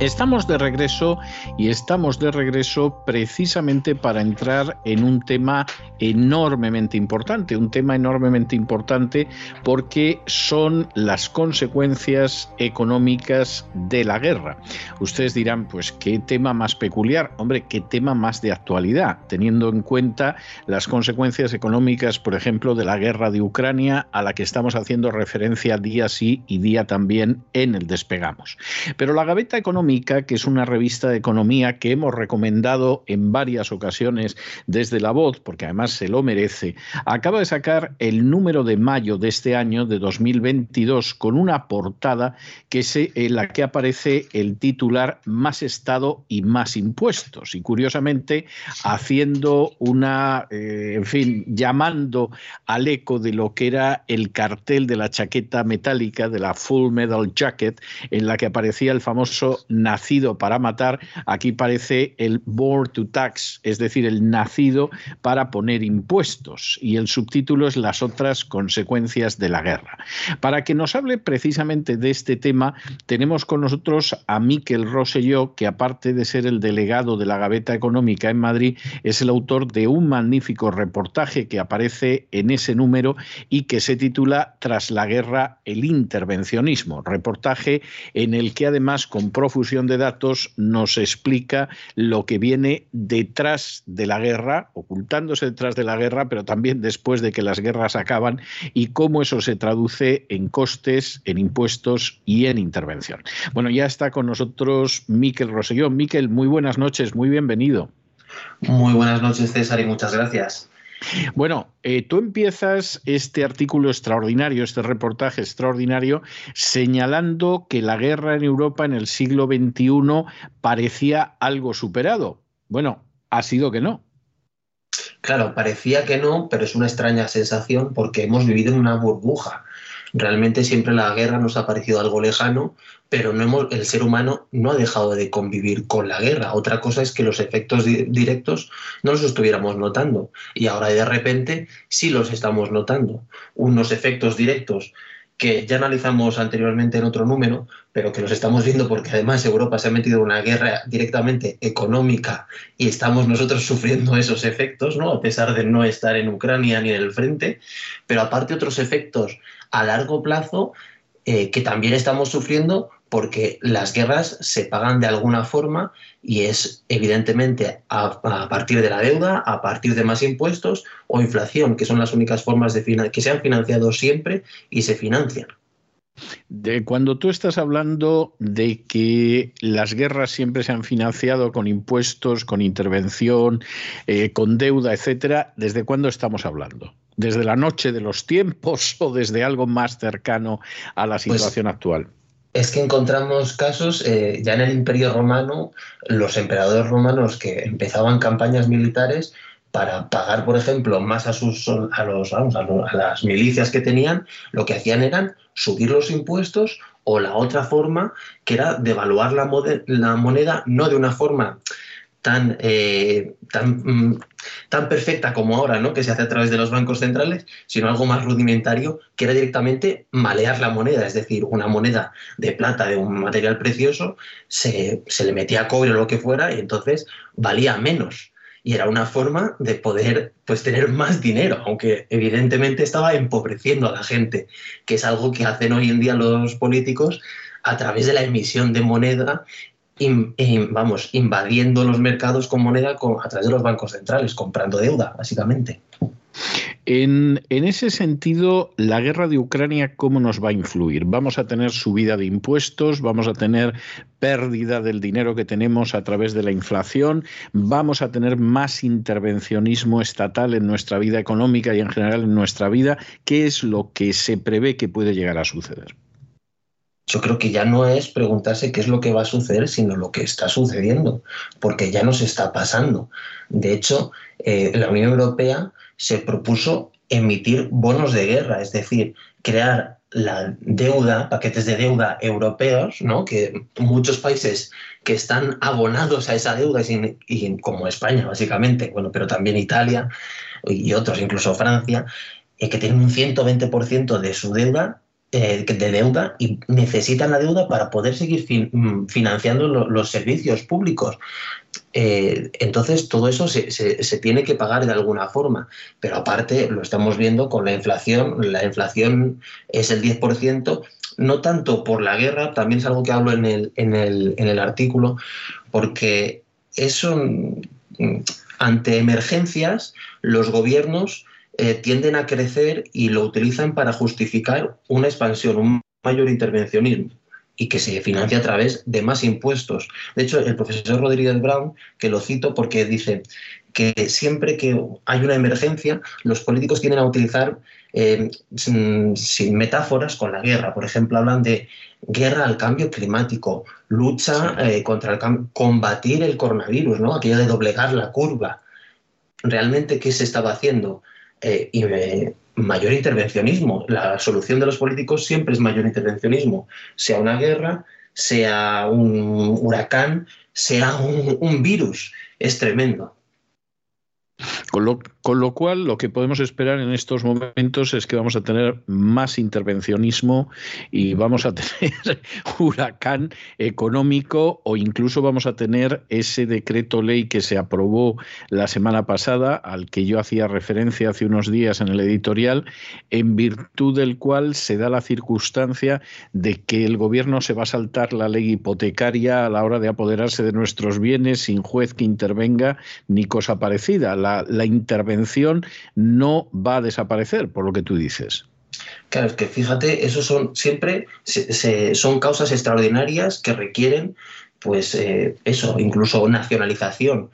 Estamos de regreso y estamos de regreso precisamente para entrar en un tema enormemente importante, un tema enormemente importante porque son las consecuencias económicas de la guerra. Ustedes dirán, pues qué tema más peculiar, hombre, qué tema más de actualidad, teniendo en cuenta las consecuencias económicas, por ejemplo, de la guerra de Ucrania a la que estamos haciendo referencia día sí y día también en el despegamos. Pero la gaveta económica que es una revista de economía que hemos recomendado en varias ocasiones desde La Voz, porque además se lo merece, acaba de sacar el número de mayo de este año, de 2022, con una portada que se, en la que aparece el titular Más Estado y más impuestos. Y curiosamente, haciendo una, eh, en fin, llamando al eco de lo que era el cartel de la chaqueta metálica, de la Full Metal Jacket, en la que aparecía el famoso nacido para matar, aquí parece el born to tax, es decir, el nacido para poner impuestos. Y el subtítulo es las otras consecuencias de la guerra. Para que nos hable precisamente de este tema, tenemos con nosotros a Miquel Rosselló, que aparte de ser el delegado de la Gaveta Económica en Madrid, es el autor de un magnífico reportaje que aparece en ese número y que se titula Tras la guerra, el intervencionismo. Reportaje en el que además con profusión de datos nos explica lo que viene detrás de la guerra, ocultándose detrás de la guerra, pero también después de que las guerras acaban y cómo eso se traduce en costes, en impuestos y en intervención. Bueno, ya está con nosotros Miquel Rosellón. Miquel, muy buenas noches, muy bienvenido. Muy buenas noches, César, y muchas gracias. Bueno, eh, tú empiezas este artículo extraordinario, este reportaje extraordinario, señalando que la guerra en Europa en el siglo XXI parecía algo superado. Bueno, ha sido que no. Claro, parecía que no, pero es una extraña sensación porque hemos vivido en una burbuja. Realmente siempre la guerra nos ha parecido algo lejano, pero no hemos, el ser humano no ha dejado de convivir con la guerra. Otra cosa es que los efectos directos no los estuviéramos notando y ahora de repente sí los estamos notando. Unos efectos directos que ya analizamos anteriormente en otro número, pero que los estamos viendo porque además Europa se ha metido en una guerra directamente económica y estamos nosotros sufriendo esos efectos, ¿no? A pesar de no estar en Ucrania ni en el frente, pero aparte otros efectos a largo plazo eh, que también estamos sufriendo porque las guerras se pagan de alguna forma y es evidentemente a, partir de la deuda, a partir de más impuestos o inflación, que son las únicas formas de que se han financiado siempre y se financian. De cuando tú estás hablando de que las guerras siempre se han financiado con impuestos, con intervención, eh, con deuda, etcétera, ¿desde cuándo estamos hablando? ¿Desde la noche de los tiempos o desde algo más cercano a la pues situación actual? Es que encontramos casos, eh, ya en el Imperio Romano, los emperadores romanos que empezaban campañas militares para pagar, por ejemplo, más a, sus, a, los, a, las milicias que tenían, lo que hacían eran subir los impuestos o la otra forma, que era devaluar la, la moneda, no de una forma tan, eh, tan, mm, tan perfecta como ahora, ¿no? que se hace a través de los bancos centrales, sino algo más rudimentario, que era directamente malear la moneda, es decir, una moneda de plata, de un material precioso, se, se le metía cobre o lo que fuera y entonces valía menos. Y era una forma de poder pues, tener más dinero, aunque evidentemente estaba empobreciendo a la gente, que es algo que hacen hoy en día los políticos a través de la emisión de moneda vamos, invadiendo los mercados con moneda a través de los bancos centrales, comprando deuda, básicamente. En, ese sentido, la guerra de Ucrania, ¿cómo nos va a influir? ¿Vamos a tener subida de impuestos? ¿Vamos a tener pérdida del dinero que tenemos a través de la inflación? ¿Vamos a tener más intervencionismo estatal en nuestra vida económica y en general en nuestra vida? ¿Qué es lo que se prevé que puede llegar a suceder? Yo creo que ya no es preguntarse qué es lo que va a suceder, sino lo que está sucediendo, porque ya nos está pasando. De hecho, eh, la Unión Europea se propuso emitir bonos de guerra, es decir, crear la deuda, paquetes de deuda europeos, ¿no? que muchos países que están abonados a esa deuda, y, como España básicamente, bueno, pero también Italia y otros, incluso Francia, eh, que tienen un 120% de su deuda eh, de deuda y necesitan la deuda para poder seguir mm, financiando los servicios públicos. Eh, entonces, todo eso se, tiene que pagar de alguna forma. Pero aparte, lo estamos viendo con la inflación. La inflación es el 10%, no tanto por la guerra, también es algo que hablo en el, en el, en el artículo, porque eso, mm, ante emergencias, los gobiernos eh, tienden a crecer y lo utilizan para justificar una expansión, un mayor intervencionismo y que se financia a través de más impuestos. De hecho, el profesor Rodríguez Brown, que lo cito porque dice que siempre que hay una emergencia, los políticos tienden a utilizar eh, sin, metáforas con la guerra. Por ejemplo, hablan de guerra al cambio climático, lucha eh, contra el cambio, combatir el coronavirus, ¿no? aquello de doblegar la curva. ¿Realmente qué se estaba haciendo? Eh, y mayor intervencionismo. La solución de los políticos siempre es mayor intervencionismo, sea una guerra, sea un huracán, sea un virus. Es tremendo. Con lo, cual, lo que podemos esperar en estos momentos es que vamos a tener más intervencionismo y vamos a tener huracán económico o incluso vamos a tener ese decreto ley que se aprobó la semana pasada, al que yo hacía referencia hace unos días en el editorial, en virtud del cual se da la circunstancia de que el gobierno se va a saltar la ley hipotecaria a la hora de apoderarse de nuestros bienes sin juez que intervenga ni cosa parecida. La, intervención no va a desaparecer, por lo que tú dices. Claro, es que fíjate, eso son siempre son causas extraordinarias que requieren, pues eh, eso, incluso nacionalización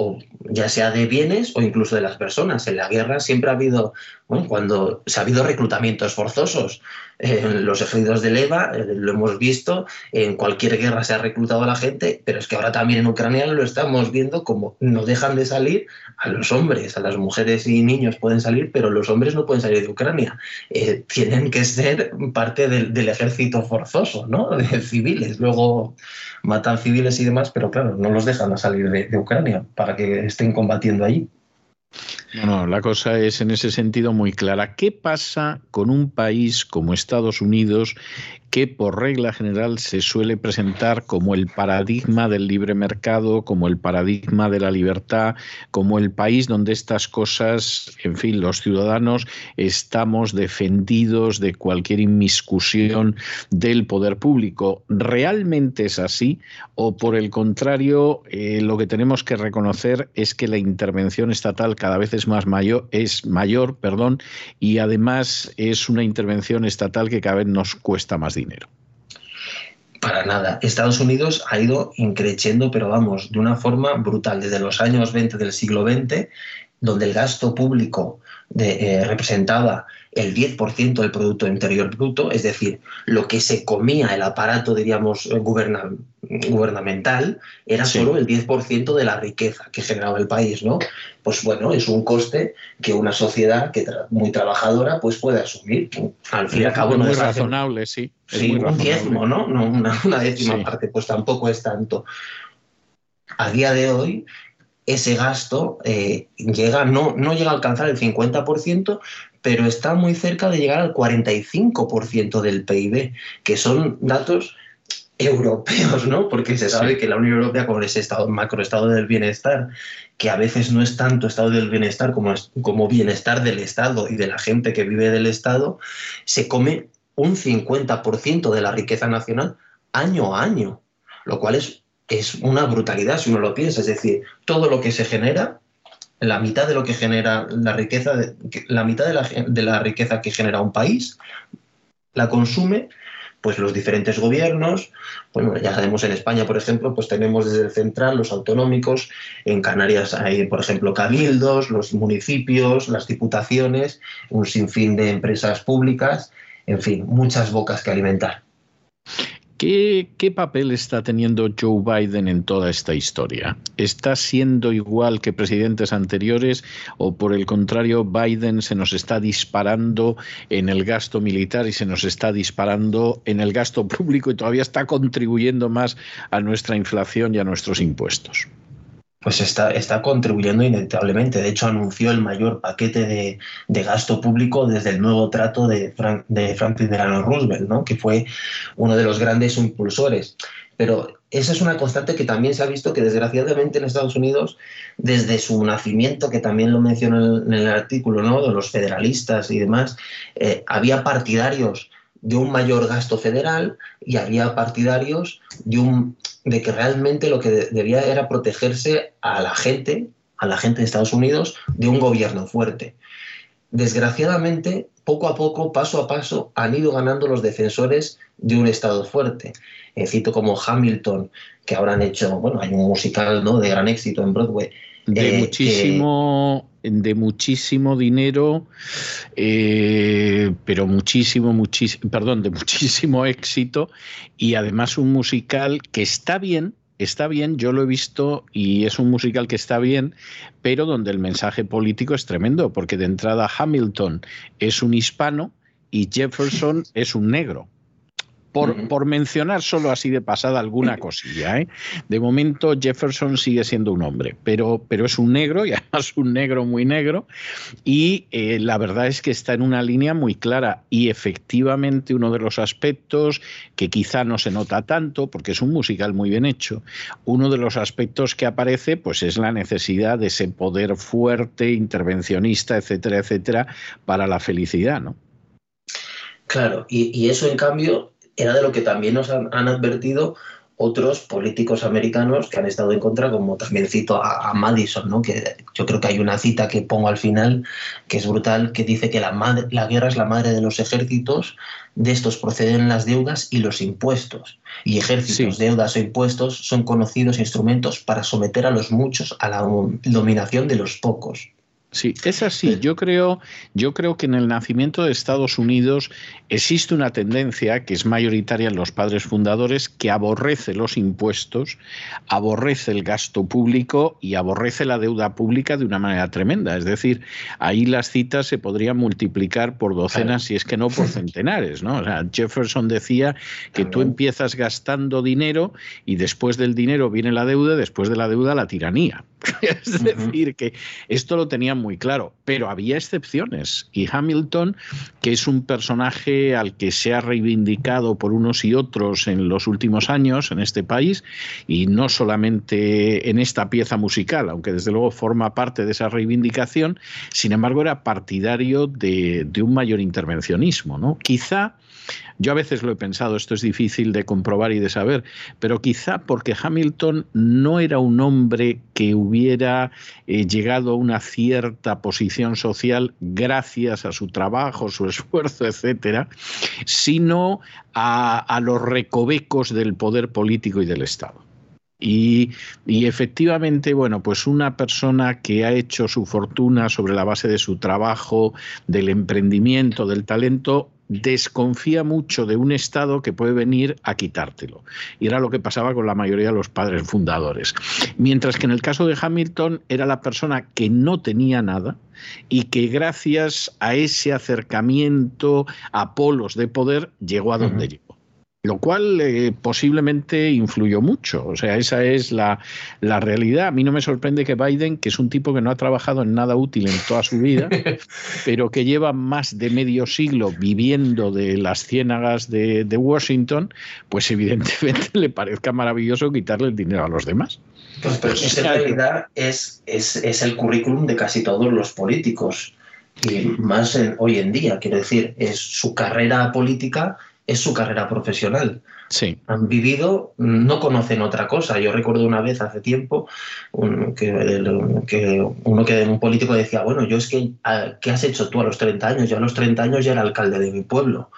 o ya sea de bienes o incluso de las personas. En la guerra siempre ha habido, bueno, cuando se ha habido reclutamientos forzosos, en los ejércitos de Leva, eh, lo hemos visto, en cualquier guerra se ha reclutado a la gente, pero es que ahora también en Ucrania lo estamos viendo como no dejan de salir a los hombres, a las mujeres y niños pueden salir, pero los hombres no pueden salir de Ucrania. Eh, tienen que ser parte del, ejército forzoso, ¿no? De civiles. Luego matan civiles y demás, pero claro, no los dejan a salir de Ucrania para que estén combatiendo allí. No, no, la cosa es en ese sentido muy clara. ¿Qué pasa con un país como Estados Unidos que por regla general se suele presentar como el paradigma del libre mercado, como el paradigma de la libertad, como el país donde estas cosas, en fin, los ciudadanos estamos defendidos de cualquier inmiscusión del poder público. ¿Realmente es así? ¿O por el contrario, eh, lo que tenemos que reconocer es que la intervención estatal cada vez es más mayor, es mayor, perdón, y además es una intervención estatal que cada vez nos cuesta más dinero. Para nada. Estados Unidos ha ido increciendo, pero vamos, de una forma brutal. Desde los años 20 del siglo XX, donde el gasto público eh, representaba el 10% del Producto Interior Bruto, es decir, lo que se comía el aparato, diríamos, gubernamental, era solo el 10% de la riqueza que generaba el país, ¿no? Pues bueno, es un coste que una sociedad que muy trabajadora pues puede asumir. Al fin y al cabo no es razonable, sí. sí, un diezmo, ¿no? no una, décima parte, pues tampoco es tanto. A día de hoy, ese gasto eh, llega, no, no llega a alcanzar el 50%, pero está muy cerca de llegar al 45% del PIB, que son datos europeos, ¿no? Porque se sabe que la Unión Europea, con ese estado, macroestado del bienestar, que a veces no es tanto estado del bienestar como, como bienestar del Estado y de la gente que vive del Estado, se come un 50% de la riqueza nacional año a año, lo cual es es una brutalidad si uno lo piensa. Es decir, todo lo que se genera la mitad de lo que genera la riqueza, la mitad de la, de la riqueza que genera un país, la consume pues los diferentes gobiernos, bueno, ya sabemos en España, por ejemplo, pues tenemos desde el central los autonómicos, en Canarias hay, por ejemplo, cabildos, los municipios, las diputaciones, un sinfín de empresas públicas, en fin, muchas bocas que alimentar. ¿Qué, papel está teniendo Joe Biden en toda esta historia? ¿Está siendo igual que presidentes anteriores o por el contrario Biden se nos está disparando en el gasto militar y se nos está disparando en el gasto público y todavía está contribuyendo más a nuestra inflación y a nuestros impuestos? Pues está, está contribuyendo inevitablemente. De hecho, anunció el mayor paquete de, gasto público desde el nuevo trato de, de Franklin Delano Roosevelt, ¿no? que fue uno de los grandes impulsores. Pero esa es una constante que también se ha visto que desgraciadamente en Estados Unidos, desde su nacimiento, que también lo menciono en el artículo, ¿no? de los federalistas y demás, eh, había partidarios de un mayor gasto federal y había partidarios de un de que realmente lo que debía era protegerse a la gente, a la gente de Estados Unidos, de un gobierno fuerte. Desgraciadamente, poco a poco, paso a paso, han ido ganando los defensores de un Estado fuerte. Eh, cito como Hamilton, que ahora han hecho, bueno, hay un musical ¿no? de gran éxito en Broadway, de eh, muchísimo de muchísimo dinero eh, pero muchísimo muchísimo perdón de muchísimo éxito y además un musical que está bien está bien, yo lo he visto y es un musical que está bien, pero donde el mensaje político es tremendo, porque de entrada Hamilton es un hispano y Jefferson es un negro. Por, mencionar solo así de pasada alguna cosilla. ¿eh? De momento Jefferson sigue siendo un hombre, pero, pero es un negro y además un negro muy negro y eh, la verdad es que está en una línea muy clara y efectivamente uno de los aspectos que quizá no se nota tanto porque es un musical muy bien hecho, uno de los aspectos que aparece pues es la necesidad de ese poder fuerte, intervencionista, etcétera, etcétera, para la felicidad, ¿no? Claro, y eso en cambio era de lo que también nos han, advertido otros políticos americanos que han estado en contra, como también cito a, Madison, ¿no? que yo creo que hay una cita que pongo al final que es brutal, que dice que la, la guerra es la madre de los ejércitos, de estos proceden las deudas y los impuestos. Y ejércitos, deudas o impuestos son conocidos instrumentos para someter a los muchos a la dominación de los pocos. Sí, es así. Yo creo, yo creo que en el nacimiento de Estados Unidos existe una tendencia que es mayoritaria en los padres fundadores que aborrece los impuestos, aborrece el gasto público y aborrece la deuda pública de una manera tremenda. Es decir, ahí las citas se podrían multiplicar por docenas, si es que no por centenares. ¿no? Jefferson decía que tú empiezas gastando dinero y después del dinero viene la deuda, después de la deuda la tiranía. es decir, que esto lo tenía muy claro, pero había excepciones. Y Hamilton, que es un personaje al que se ha reivindicado por unos y otros en los últimos años en este país, y no solamente en esta pieza musical, aunque desde luego forma parte de esa reivindicación, sin embargo era partidario de, un mayor intervencionismo. ¿no? Quizá yo a veces lo he pensado, esto es difícil de comprobar y de saber, pero quizá porque Hamilton no era un hombre que hubiera eh, llegado a una cierta posición social gracias a su trabajo, su esfuerzo, etcétera, sino a, los recovecos del poder político y del Estado. Y, y, efectivamente, bueno, pues una persona que ha hecho su fortuna sobre la base de su trabajo, del emprendimiento, del talento, desconfía mucho de un Estado que puede venir a quitártelo. Y era lo que pasaba con la mayoría de los padres fundadores. Mientras que en el caso de Hamilton era la persona que no tenía nada y que gracias a ese acercamiento a polos de poder llegó a donde llegó lo cual eh, posiblemente influyó mucho. O sea, esa es la, la, realidad. A mí no me sorprende que Biden, que es un tipo que no ha trabajado en nada útil en toda su vida, pero que lleva más de medio siglo viviendo de las ciénagas de, Washington, pues evidentemente le parezca maravilloso quitarle el dinero a los demás. Pues, pero pues, en realidad es, es, es el currículum de casi todos los políticos y más hoy en día, quiero decir, es su carrera política es su carrera profesional. Sí. Han vivido, no conocen otra cosa. Yo recuerdo una vez hace tiempo que, uno que un político decía, bueno, yo es que, ¿qué has hecho tú a los 30 años? Yo a los 30 años ya era alcalde de mi pueblo.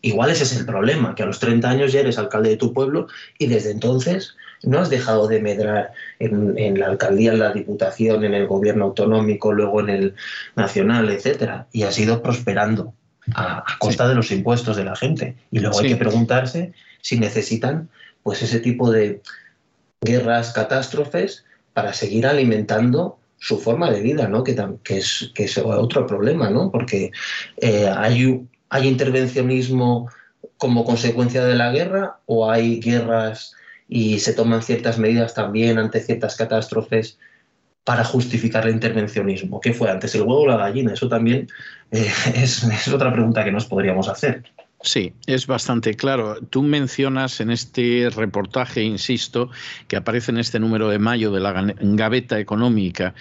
Igual ese es el problema, que a los 30 años ya eres alcalde de tu pueblo y desde entonces no has dejado de medrar en, la alcaldía, en la diputación, en el gobierno autonómico, luego en el nacional, etcétera, y has ido prosperando a, costa de los impuestos de la gente. Y luego hay que preguntarse si necesitan pues ese tipo de guerras, catástrofes para seguir alimentando su forma de vida, ¿no? Que, que, es, que es otro problema, ¿no? Porque eh, hay, hay intervencionismo como consecuencia de la guerra o hay guerras y se toman ciertas medidas también ante ciertas catástrofes para justificar el intervencionismo. ¿Qué fue antes, el huevo o la gallina? Eso también eh, es, es otra pregunta que nos podríamos hacer. Sí, es bastante claro. Tú mencionas en este reportaje, insisto, que aparece en este número de mayo de la Gaveta Económica,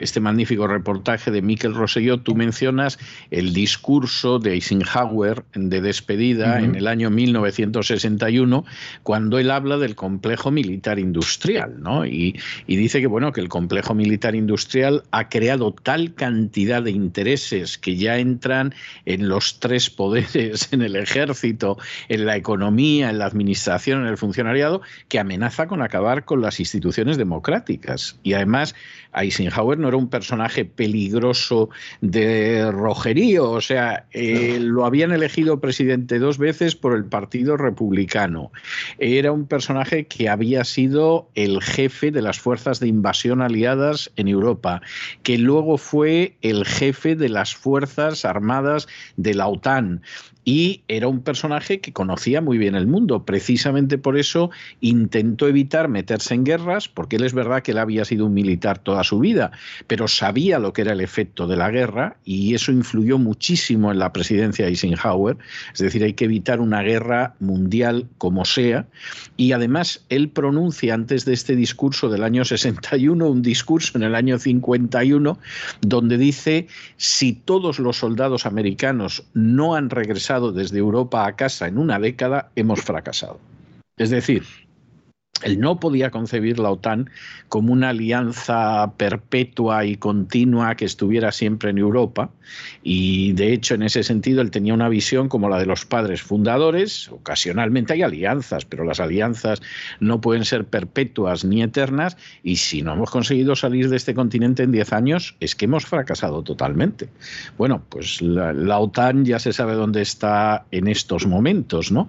este magnífico reportaje de Miquel Rosselló, tú mencionas el discurso de Eisenhower de despedida en el año 1961, cuando él habla del complejo militar industrial, ¿no? Y, y dice que, bueno, que el complejo militar industrial ha creado tal cantidad de intereses que ya entran en los tres poderes en el ejército, en la economía, en la administración, en el funcionariado, que amenaza con acabar con las instituciones democráticas. Y además, Eisenhower no era un personaje peligroso de rojerío, o sea, eh, lo habían elegido presidente dos veces por el Partido Republicano. Era un personaje que había sido el jefe de las fuerzas de invasión aliadas en Europa, que luego fue el jefe de las fuerzas armadas de la OTAN y era un personaje que conocía muy bien el mundo. Precisamente por eso intentó evitar meterse en guerras, porque él es verdad que él había sido un militar toda su vida, pero sabía lo que era el efecto de la guerra y eso influyó muchísimo en la presidencia de Eisenhower. Es decir, hay que evitar una guerra mundial como sea. Y además él pronuncia antes de este discurso del año 61 un discurso en el año 51 donde dice, si todos los soldados americanos no han regresado desde Europa a casa en una década, hemos fracasado. Es decir, él no podía concebir la OTAN como una alianza perpetua y continua que estuviera siempre en Europa y de hecho en ese sentido él tenía una visión como la de los padres fundadores. Ocasionalmente hay alianzas, pero las alianzas no pueden ser perpetuas ni eternas y si no hemos conseguido salir de este continente en 10 años es que hemos fracasado totalmente. Bueno, pues la, OTAN ya se sabe dónde está en estos momentos, ¿no?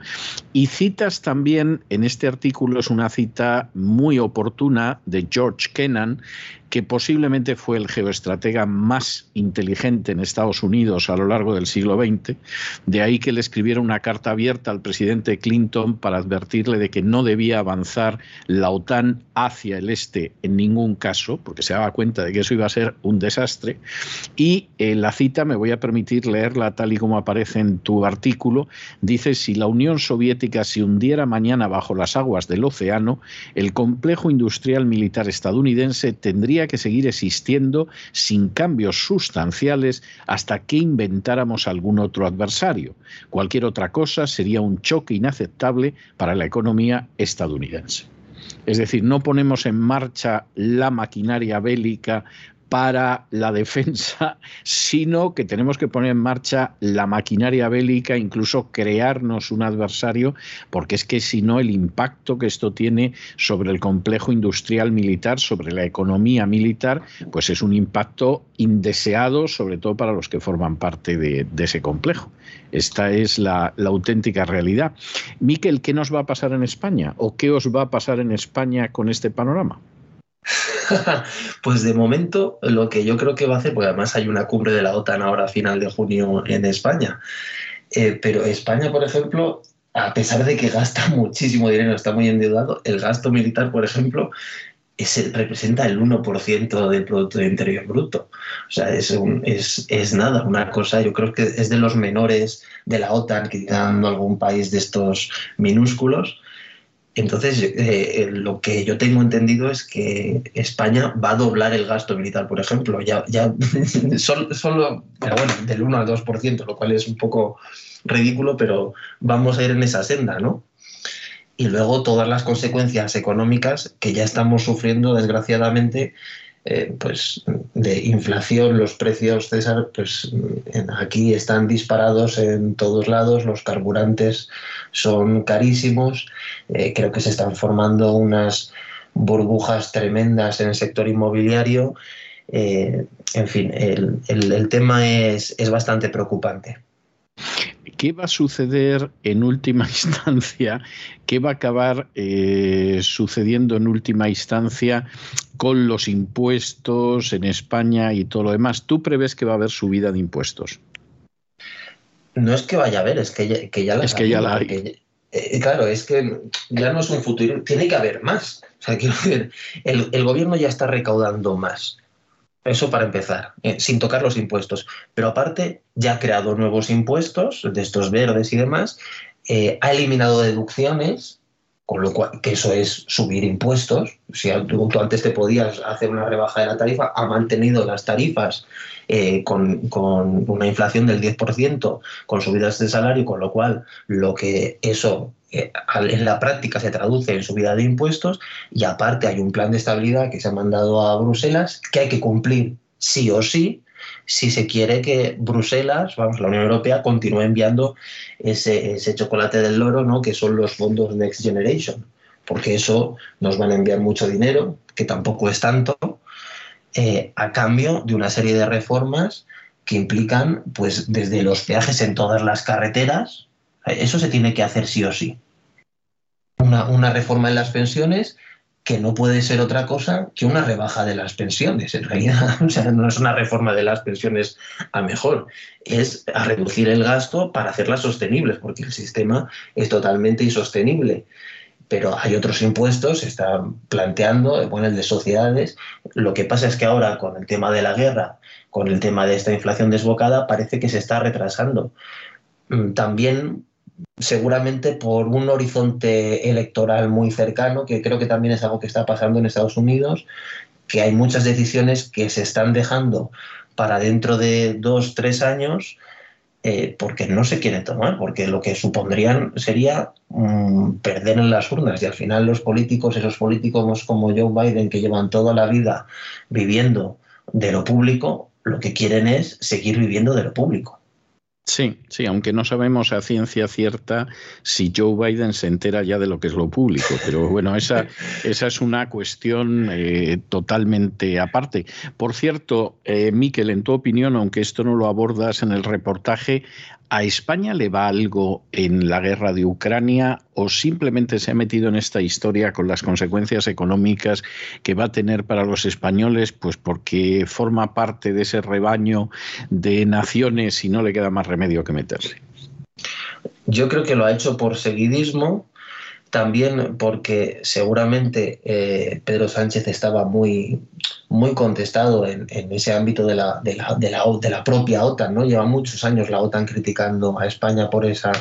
Y citas también en este artículo es una cita muy oportuna de George Kennan que posiblemente fue el geoestratega más inteligente en Estados Unidos a lo largo del siglo XX. De ahí que le escribiera una carta abierta al presidente Clinton para advertirle de que no debía avanzar la OTAN hacia el este en ningún caso, porque se daba cuenta de que eso iba a ser un desastre. Y eh, la cita, me voy a permitir leerla tal y como aparece en tu artículo, dice, si la Unión Soviética se hundiera mañana bajo las aguas del océano, el complejo industrial militar estadounidense tendría que seguir existiendo sin cambios sustanciales hasta que inventáramos algún otro adversario. Cualquier otra cosa sería un choque inaceptable para la economía estadounidense. Es decir, no ponemos en marcha la maquinaria bélica para la defensa, sino que tenemos que poner en marcha la maquinaria bélica, incluso crearnos un adversario, porque es que si no el impacto que esto tiene sobre el complejo industrial militar, sobre la economía militar, pues es un impacto indeseado, sobre todo para los que forman parte de, ese complejo. Esta es la, la auténtica realidad. Miquel, ¿qué nos va a pasar en España? ¿O qué os va a pasar en España con este panorama? pues de momento lo que yo creo que va a hacer, porque además hay una cumbre de la OTAN ahora a final de junio en España, eh, pero España, por ejemplo, a pesar de que gasta muchísimo dinero, está muy endeudado, el gasto militar, por ejemplo, es, representa el 1% del Producto Interior Bruto. O sea, es, es, es, nada, una cosa, yo creo que es de los menores de la OTAN, quitando algún país de estos minúsculos, entonces, eh, eh, lo que yo tengo entendido es que España va a doblar el gasto militar, por ejemplo, ya, solo, del 1 al 2%, lo cual es un poco ridículo, pero vamos a ir en esa senda, ¿no? Y luego todas las consecuencias económicas que ya estamos sufriendo, desgraciadamente, eh, pues de inflación, los precios, César, pues aquí están disparados en todos lados, los carburantes son carísimos, eh, creo que se están formando unas burbujas tremendas en el sector inmobiliario. Eh, en fin, el, tema es, es bastante preocupante. ¿Qué va a suceder en última instancia? ¿Qué va a acabar eh, sucediendo en última instancia con los impuestos en España y todo lo demás? ¿Tú prevés que va a haber subida de impuestos? No es que vaya a haber, es que ya, que ya la, es que ya la hay. Eh, claro, es que ya no es un futuro, tiene que haber más. O sea, quiero decir, el gobierno ya está recaudando más. Eso para empezar, eh, sin tocar los impuestos. Pero aparte, ya ha creado nuevos impuestos, de estos verdes y demás, eh, ha eliminado deducciones, con lo cual, que eso es subir impuestos. Si tú, antes te podías hacer una rebaja de la tarifa, ha mantenido las tarifas eh, con, con, una inflación del 10%, con subidas de salario, con lo cual lo que eso en la práctica se traduce en subida de impuestos y aparte hay un plan de estabilidad que se ha mandado a Bruselas que hay que cumplir sí o sí si se quiere que Bruselas, vamos, la Unión Europea continúe enviando ese, chocolate del loro, ¿no? que son los fondos Next Generation, porque eso nos van a enviar mucho dinero, que tampoco es tanto, eh, a cambio de una serie de reformas que implican, pues, desde los peajes en todas las carreteras, eso se tiene que hacer sí o sí una, reforma en las pensiones que no puede ser otra cosa que una rebaja de las pensiones. En realidad, o sea, no es una reforma de las pensiones a mejor, es a reducir el gasto para hacerlas sostenibles, porque el sistema es totalmente insostenible. Pero hay otros impuestos, se están planteando, bueno, el de sociedades. Lo que pasa es que ahora, con el tema de la guerra, con el tema de esta inflación desbocada, parece que se está retrasando. Mm, también seguramente por un horizonte electoral muy cercano, que creo que también es algo que está pasando en Estados Unidos, que hay muchas decisiones que se están dejando para dentro de dos, tres años, eh, porque no se quiere tomar, porque lo que supondrían sería mm, perder en las urnas y al final los políticos, esos políticos como Joe Biden, que llevan toda la vida viviendo de lo público, lo que quieren es seguir viviendo de lo público. Sí, sí, aunque no sabemos a ciencia cierta si Joe Biden se entera ya de lo que es lo público, pero bueno, esa, esa es una cuestión eh, totalmente aparte. Por cierto, eh, Miquel, en tu opinión, aunque esto no lo abordas en el reportaje, ¿A España le va algo en la guerra de Ucrania o simplemente se ha metido en esta historia con las consecuencias económicas que va a tener para los españoles, pues porque forma parte de ese rebaño de naciones y no le queda más remedio que meterse? Yo creo que lo ha hecho por seguidismo, también porque seguramente eh, Pedro Sánchez estaba muy, muy contestado en, ese ámbito de la, propia OTAN. ¿no? Lleva muchos años la OTAN criticando a España por esa,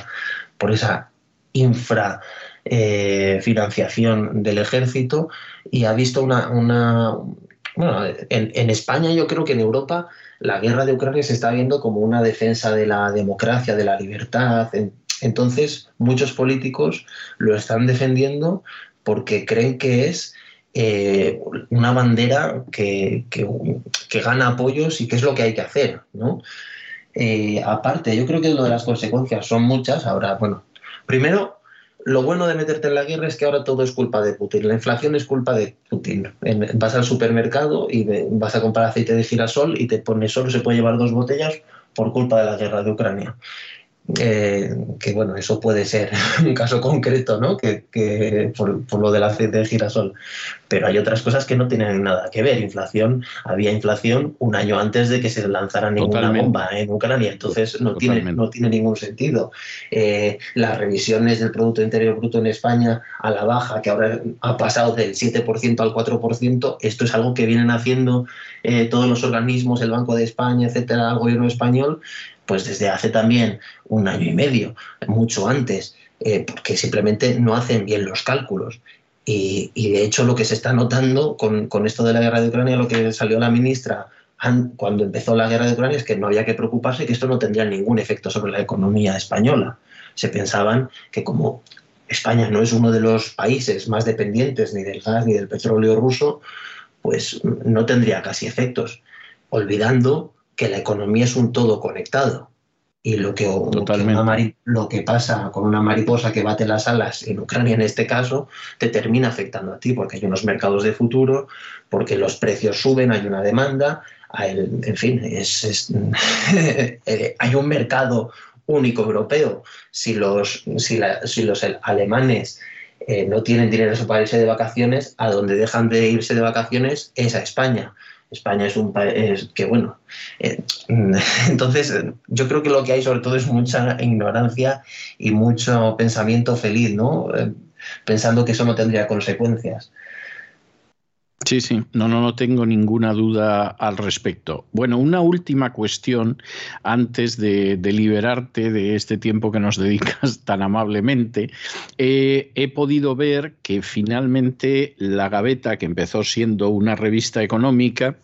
por infra eh, financiación del ejército y ha visto una, en, España yo creo que en Europa la guerra de Ucrania se está viendo como una defensa de la democracia, de la libertad, entonces, muchos políticos lo están defendiendo porque creen que es eh, una bandera que, gana apoyos y que es lo que hay que hacer. ¿no? Eh, aparte, yo creo que lo de las consecuencias son muchas. Ahora, bueno, primero, lo bueno de meterte en la guerra es que ahora todo es culpa de Putin. La inflación es culpa de Putin. Vas al supermercado y vas a comprar aceite de girasol y te pones solo se puede llevar dos botellas por culpa de la guerra de Ucrania. Eh, que bueno, eso puede ser un caso concreto, ¿no? Que, por, lo del aceite de girasol. Pero hay otras cosas que no tienen nada que ver. Inflación, había inflación un año antes de que se lanzara ninguna bomba en Ucrania, entonces no tiene, no tiene ningún sentido. Eh, las revisiones del Producto Interior Bruto en España a la baja, que ahora ha pasado del 7% al 4%, esto es algo que vienen haciendo eh, todos los organismos, el Banco de España, etcétera, el gobierno español, pues desde hace también un año y medio, mucho antes, eh, porque simplemente no hacen bien los cálculos. Y, de hecho lo que se está notando con, esto de la guerra de Ucrania, lo que salió la ministra cuando empezó la guerra de Ucrania es que no había que preocuparse y que esto no tendría ningún efecto sobre la economía española. Se pensaban que como España no es uno de los países más dependientes ni del gas ni del petróleo ruso, pues no tendría casi efectos, olvidando que la economía es un todo conectado. Y lo que, lo que pasa con una mariposa que bate las alas, en Ucrania en este caso, te termina afectando a ti, porque hay unos mercados de futuro, porque los precios suben, hay una demanda, en fin, es, eh, hay un mercado único europeo. Si los, si, los alemanes eh, no tienen dinero para irse de vacaciones, a donde dejan de irse de vacaciones es a España. España es un país que, bueno, eh, entonces yo creo que lo que hay sobre todo es mucha ignorancia y mucho pensamiento feliz, ¿no? pensando que eso no tendría consecuencias. Sí, sí, no, no, no tengo ninguna duda al respecto. Bueno, una última cuestión antes de, liberarte de este tiempo que nos dedicas tan amablemente. Eh, he podido ver que finalmente la Gaveta, que empezó siendo una revista económica,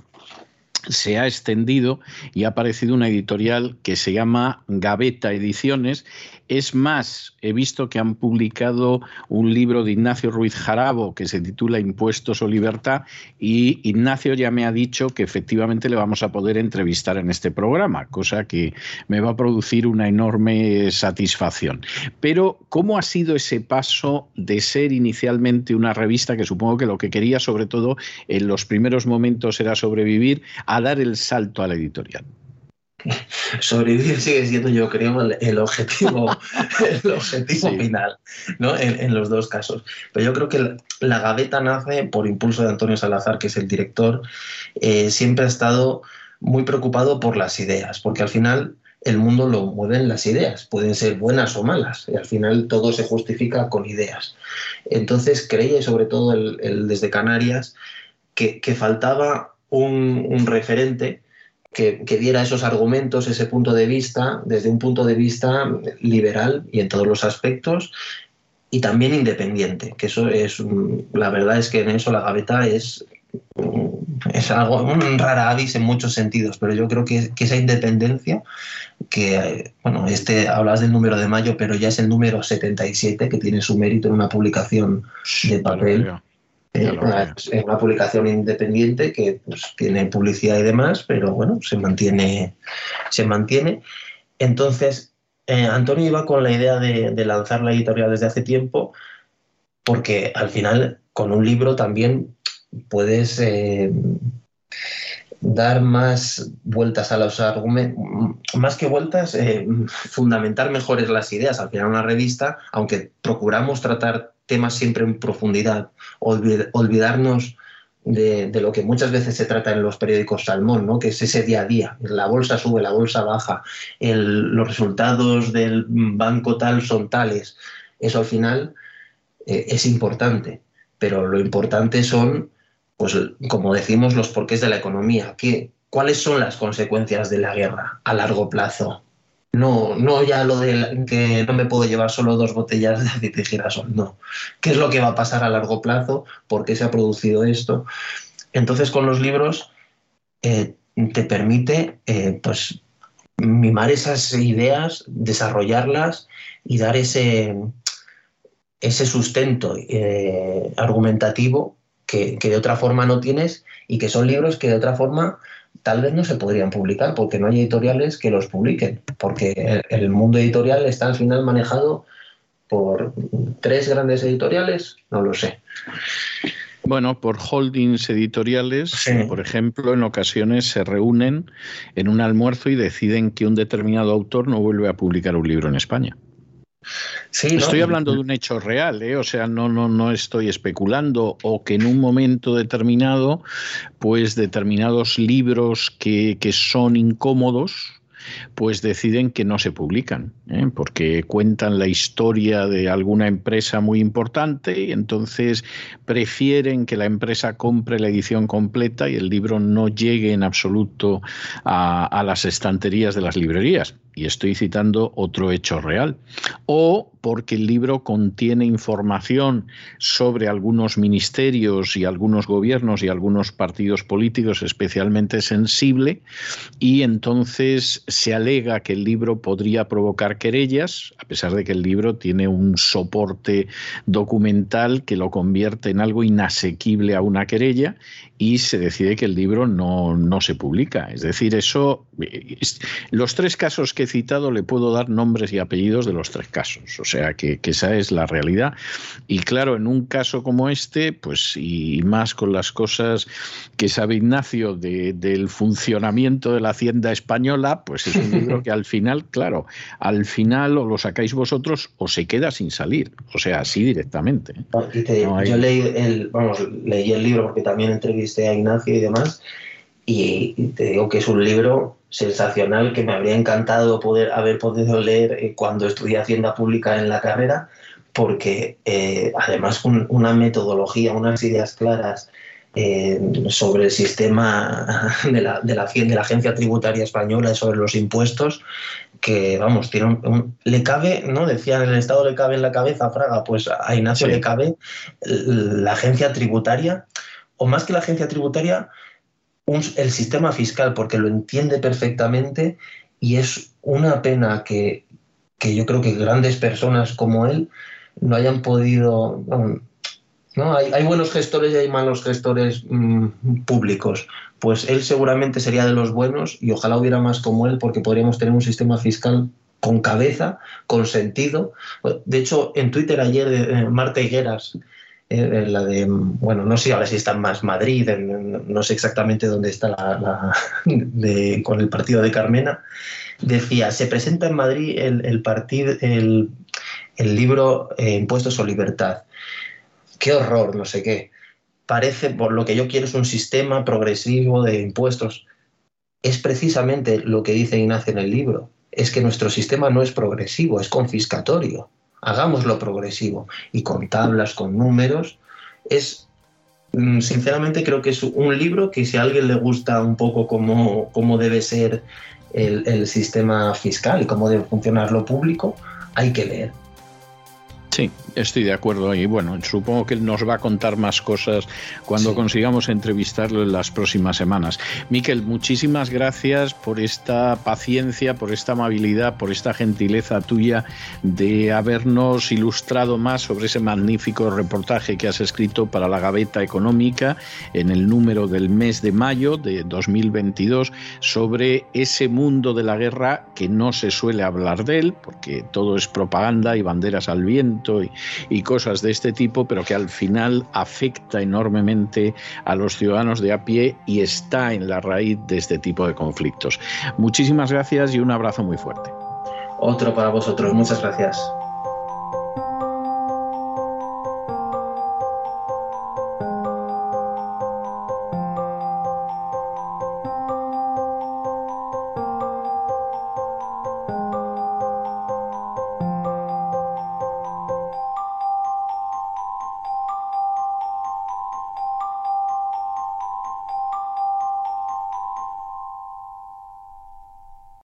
se ha extendido y ha aparecido una editorial que se llama Gaveta Ediciones es más, he visto que han publicado un libro de Ignacio Ruiz Jarabo que se titula Impuestos o Libertad y Ignacio ya me ha dicho que efectivamente le vamos a poder entrevistar en este programa, cosa que me va a producir una enorme satisfacción. Pero, ¿cómo ha sido ese paso de ser inicialmente una revista que supongo que lo que quería sobre todo en los primeros momentos era sobrevivir dar el salto a la editorial? sobrevivir sigue siendo, yo creo, el, objetivo, el objetivo final, ¿no? En, los dos casos. Pero yo creo que la gaveta nace por impulso de Antonio Salazar, que es el director, eh, siempre ha estado muy preocupado por las ideas, porque al final el mundo lo mueven las ideas, pueden ser buenas o malas, y al final todo se justifica con ideas. Entonces creía, y sobre todo el, desde Canarias, que, faltaba un, un referente que, diera esos argumentos, ese punto de vista, desde un punto de vista liberal y en todos los aspectos, y también independiente, que eso es, la verdad es que en eso la gaveta es, es algo, un rara avis en muchos sentidos, pero yo creo que, esa independencia, que, bueno, este, hablas del número de mayo, pero ya es el número 77, que tiene su mérito en una publicación de papel. Es una, publicación independiente que pues, tiene publicidad y demás, pero bueno, se mantiene. Se mantiene. Entonces, eh, Antonio iba con la idea de, lanzar la editorial desde hace tiempo, porque al final, con un libro también puedes eh, dar más vueltas a los argumentos, más que vueltas, eh, fundamentar mejores las ideas. Al final, una revista, aunque procuramos tratar temas siempre en profundidad, olvidarnos de, lo que muchas veces se trata en los periódicos Salmón, ¿no? que es ese día a día. La bolsa sube, la bolsa baja, los resultados del banco tal son tales. Eso al final eh, es importante, pero lo importante son, pues como decimos, los porqués de la economía. ¿Qué, ¿Cuáles son las consecuencias de la guerra a largo plazo? No, no ya lo de que no me puedo llevar solo dos botellas de aceite de no. ¿Qué es lo que va a pasar a largo plazo? ¿Por qué se ha producido esto? Entonces, con los libros eh, te permite eh, pues, mimar esas ideas, desarrollarlas y dar ese, ese sustento eh, argumentativo que, que de otra forma no tienes y que son libros que de otra forma tal vez no se podrían publicar porque no hay editoriales que los publiquen, porque el mundo editorial está al final manejado por tres grandes editoriales, no lo sé. Bueno, por holdings editoriales, por ejemplo, en ocasiones se reúnen en un almuerzo y deciden que un determinado autor no vuelve a publicar un libro en España. Estoy hablando de un hecho real, ¿eh? o sea, no, no, no estoy especulando o que en un momento determinado, pues determinados libros que, que son incómodos, pues deciden que no se publican, ¿eh? porque cuentan la historia de alguna empresa muy importante y entonces prefieren que la empresa compre la edición completa y el libro no llegue en absoluto a, a las estanterías de las librerías y estoy citando otro hecho real, o porque el libro contiene información sobre algunos ministerios y algunos gobiernos y algunos partidos políticos especialmente sensible y entonces se alega que el libro podría provocar querellas, a pesar de que el libro tiene un soporte documental que lo convierte en algo inasequible a una querella y se decide que el libro no, no se publica. Es decir, eso, los tres casos que citado le puedo dar nombres y apellidos de los tres casos. O sea que, esa es la realidad. Y claro, en un caso como este, pues y más con las cosas que sabe Ignacio del funcionamiento de la hacienda española, pues es un libro que al final, claro, al final o lo sacáis vosotros o se queda sin salir. O sea, así directamente. Yo leí el, vamos, leí el libro porque también entrevisté a Ignacio y demás. Y te digo que es un libro sensacional que me habría encantado poder haber podido leer eh, cuando estudié Hacienda Pública en la carrera, porque eh, además una metodología, unas ideas claras eh, sobre el sistema de la, de, la, de la, Agencia Tributaria Española, sobre los impuestos, que vamos, tiene le cabe, ¿no? Decían, el Estado le cabe en la cabeza, Fraga, pues a Ignacio le cabe la agencia tributaria, o más que la agencia tributaria, el sistema fiscal, porque lo entiende perfectamente y es una pena que, yo creo que grandes personas como él no hayan podido... ¿no? Hay, buenos gestores y hay malos gestores mm, públicos. Pues él seguramente sería de los buenos y ojalá hubiera más como él porque podríamos tener un sistema fiscal con cabeza, con sentido. De hecho, en Twitter ayer eh, Marta Higueras la de, bueno, no sé ahora si está más Madrid, no sé exactamente dónde está la, con el partido de Carmena, decía, se presenta en Madrid el, partido, el, libro eh, Impuestos o Libertad. Qué horror, no sé qué. Parece, por lo que yo quiero, es un sistema progresivo de impuestos. Es precisamente lo que dice Ignacio en el libro. Es que nuestro sistema no es progresivo, es confiscatorio hagámoslo progresivo y con tablas, con números, es mm, sinceramente creo que es un libro que si a alguien le gusta un poco cómo, cómo debe ser el, el, sistema fiscal y cómo debe funcionar lo público, hay que leer. Sí, estoy de acuerdo. Y bueno, supongo que nos va a contar más cosas cuando consigamos entrevistarlo en las próximas semanas. Miquel, muchísimas gracias por esta paciencia, por esta amabilidad, por esta gentileza tuya de habernos ilustrado más sobre ese magnífico reportaje que has escrito para la Gaveta Económica en el número del mes de mayo de 2022 sobre ese mundo de la guerra que no se suele hablar de él, porque todo es propaganda y banderas al viento y, cosas de este tipo, pero que al final afecta enormemente a los ciudadanos de a pie y está en la raíz de este tipo de conflictos. Muchísimas gracias y un abrazo muy fuerte. Otro para vosotros. Muchas gracias.